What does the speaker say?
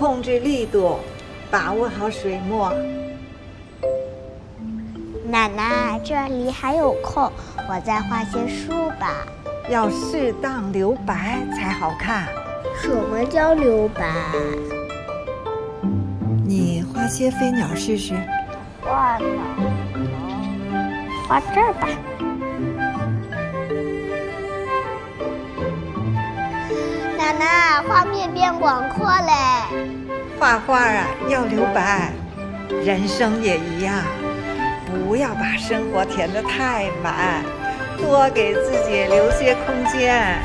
控制力度，把握好水墨。奶奶，这里还有空，我再画些树吧。要适当留白才好看。什么叫留白？你画些飞鸟试试。画鸟？画这儿吧。奶奶，画面变广阔嘞。画画啊，要留白，人生也一样，不要把生活填得太满，多给自己留些空间。